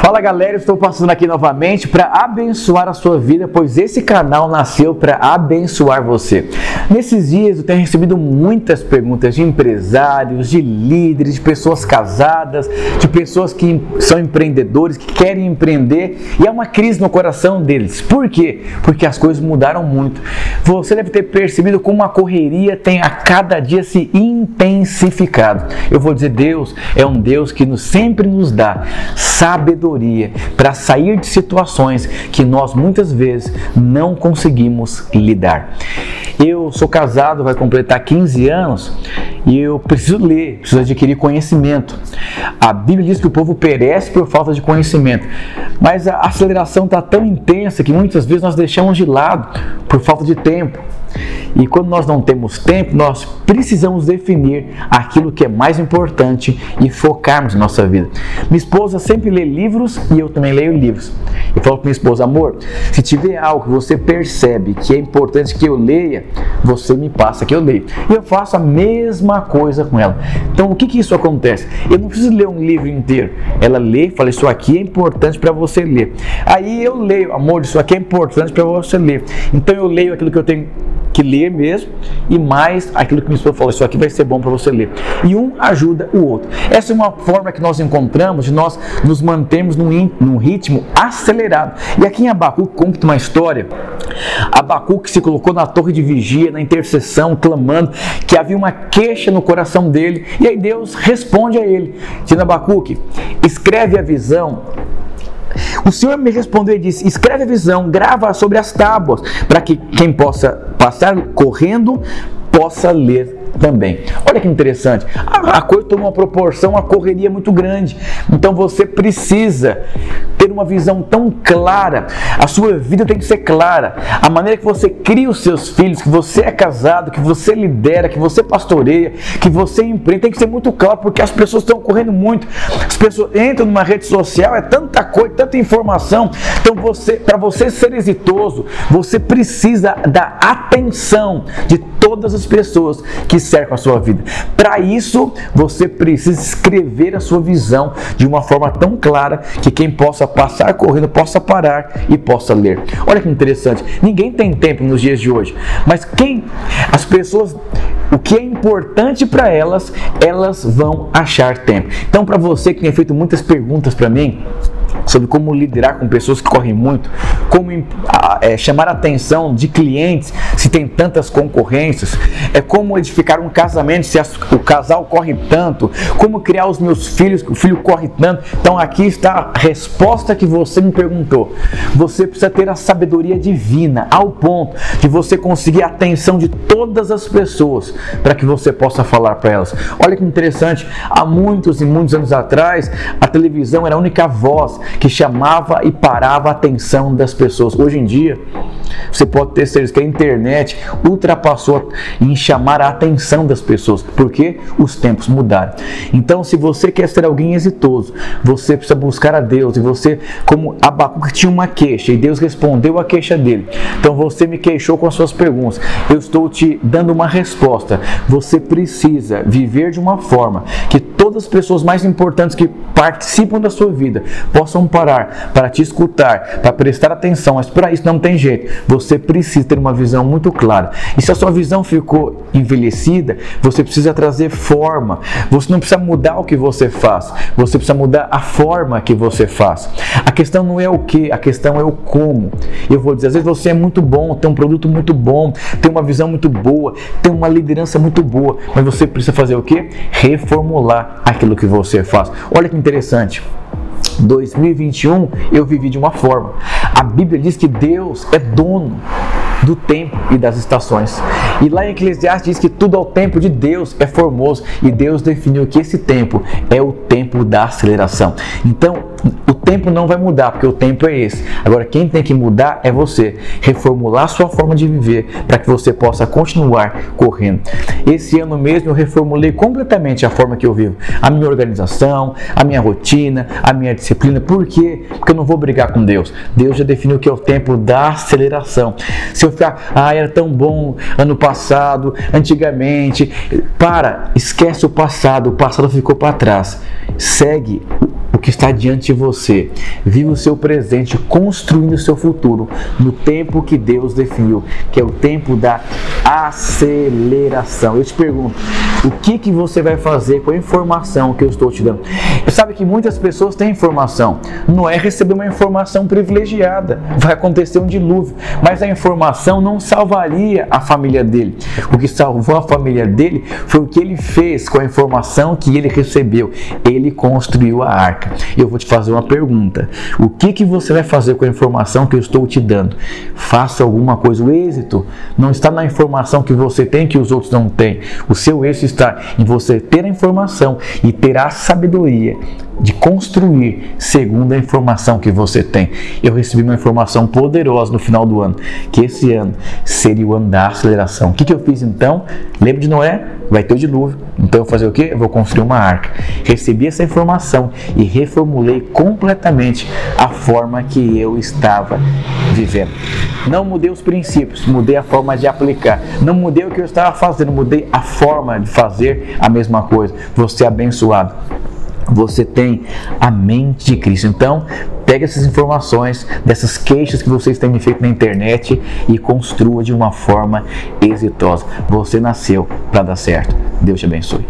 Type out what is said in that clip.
Fala galera, estou passando aqui novamente para abençoar a sua vida, pois esse canal nasceu para abençoar você. Nesses dias eu tenho recebido muitas perguntas de empresários, de líderes, de pessoas casadas, de pessoas que são empreendedores, que querem empreender e há uma crise no coração deles. Por quê? Porque as coisas mudaram muito. Você deve ter percebido como a correria tem a cada dia se intensificado. Eu vou dizer, Deus é um Deus que nos, sempre nos dá sabedoria sabedoria para sair de situações que nós muitas vezes não conseguimos lidar. Eu sou casado, vai completar 15 anos e eu preciso ler, preciso adquirir conhecimento. A Bíblia diz que o povo perece por falta de conhecimento, mas a aceleração está tão intensa que muitas vezes nós deixamos de lado por falta de tempo. E quando nós não temos tempo, nós precisamos definir aquilo que é mais importante e focarmos nossa vida. Minha esposa sempre lê livros e eu também leio livros. Eu falo para minha esposa, amor, se tiver algo que você percebe que é importante que eu leia, você me passa que eu leio. E eu faço a mesma coisa com ela. Então, o que, que isso acontece? Eu não preciso ler um livro inteiro. Ela lê e fala, isso aqui é importante para você ler. Aí eu leio, amor, isso aqui é importante para você ler. Então, eu leio aquilo que eu tenho que ler mesmo e mais aquilo que minha esposa falou, isso aqui vai ser bom para você ler. E um ajuda o outro. Essa é uma forma que nós encontramos de nós nos mantermos num, num ritmo acelerado. E aqui em Abacuque conta uma história. Abacuque se colocou na torre de vigia, na intercessão, clamando que havia uma queixa no coração dele. E aí Deus responde a ele, dizendo Abacuque, escreve a visão o Senhor me respondeu e disse: Escreve a visão, grava sobre as tábuas, para que quem possa passar correndo possa ler também. Olha que interessante. A coisa tomou uma proporção, uma correria muito grande. Então você precisa ter uma visão tão clara. A sua vida tem que ser clara. A maneira que você cria os seus filhos, que você é casado, que você lidera, que você pastoreia, que você empreende, tem que ser muito claro, porque as pessoas estão correndo muito. As pessoas entram numa rede social, é tanta coisa, tanta informação. Então você, para você ser exitoso, você precisa da atenção de todas as pessoas que cercam a sua vida. Para isso, você precisa escrever a sua visão de uma forma tão clara que quem possa passar correndo possa parar e possa ler. Olha que interessante. Ninguém tem tempo nos dias de hoje, mas quem as pessoas o que é importante para elas, elas vão achar tempo. Então, para você que tem feito muitas perguntas para mim, sobre como liderar com pessoas que correm muito, como é, chamar a atenção de clientes se tem tantas concorrências, é como edificar um casamento se as, o casal corre tanto, como criar os meus filhos, que o filho corre tanto. Então aqui está a resposta que você me perguntou. Você precisa ter a sabedoria divina ao ponto de você conseguir a atenção de todas as pessoas para que você possa falar para elas. Olha que interessante, há muitos e muitos anos atrás, a televisão era a única voz que chamava e parava a atenção das pessoas. Hoje em dia, você pode ter certeza que a internet ultrapassou em chamar a atenção das pessoas, porque os tempos mudaram. Então, se você quer ser alguém exitoso, você precisa buscar a Deus. E você, como Abacuque tinha uma queixa, e Deus respondeu a queixa dele. Então, você me queixou com as suas perguntas. Eu estou te dando uma resposta. Você precisa viver de uma forma que todas as pessoas mais importantes que participam da sua vida possam parar para te escutar, para prestar atenção, mas para isso não tem jeito. Você precisa ter uma visão muito clara. E se a sua visão ficou envelhecida, você precisa trazer forma. Você não precisa mudar o que você faz, você precisa mudar a forma que você faz. A questão não é o que, a questão é o como. Eu vou dizer, às vezes você é muito bom, tem um produto muito bom, tem uma visão muito boa, tem uma liderança muito boa, mas você precisa fazer o que? Reformular aquilo que você faz. Olha que interessante. 2021 eu vivi de uma forma. A Bíblia diz que Deus é dono do tempo e das estações. E lá em Eclesiastes diz que tudo ao tempo de Deus é formoso e Deus definiu que esse tempo é o tempo da aceleração. Então, o tempo não vai mudar, porque o tempo é esse. Agora, quem tem que mudar é você. Reformular sua forma de viver para que você possa continuar correndo. Esse ano mesmo eu reformulei completamente a forma que eu vivo. A minha organização, a minha rotina, a minha disciplina. Por quê? Porque eu não vou brigar com Deus. Deus já definiu que é o tempo da aceleração. Se eu ficar, ah, era tão bom ano passado, antigamente. Para, esquece o passado. O passado ficou para trás. Segue o que está diante de você. Viva o seu presente, construindo o seu futuro no tempo que Deus definiu, que é o tempo da aceleração. Eu te pergunto, o que, que você vai fazer com a informação que eu estou te dando? Você sabe que muitas pessoas têm informação. Noé recebeu uma informação privilegiada. Vai acontecer um dilúvio. Mas a informação não salvaria a família dele. O que salvou a família dele foi o que ele fez com a informação que ele recebeu. Ele construiu a arca. Eu vou te fazer uma pergunta. O que, que você vai fazer com a informação que eu estou te dando? Faça alguma coisa. O êxito não está na informação que você tem que os outros não têm. O seu êxito está em você ter a informação e ter a sabedoria de construir segundo a informação que você tem. Eu recebi uma informação poderosa no final do ano, que esse ano seria o ano da aceleração. O que, que eu fiz então? Lembra de Noé? Vai ter o dilúvio. Então eu vou fazer o quê? Eu vou construir uma arca. Recebi essa informação e reformulei completamente a forma que eu estava vivendo. Não mudei os princípios, mudei a forma de aplicar. Não mudei o que eu estava fazendo, mudei a forma de fazer a mesma coisa. Você abençoado você tem a mente de Cristo. Então, pegue essas informações, dessas queixas que vocês têm feito na internet e construa de uma forma exitosa. Você nasceu para dar certo. Deus te abençoe.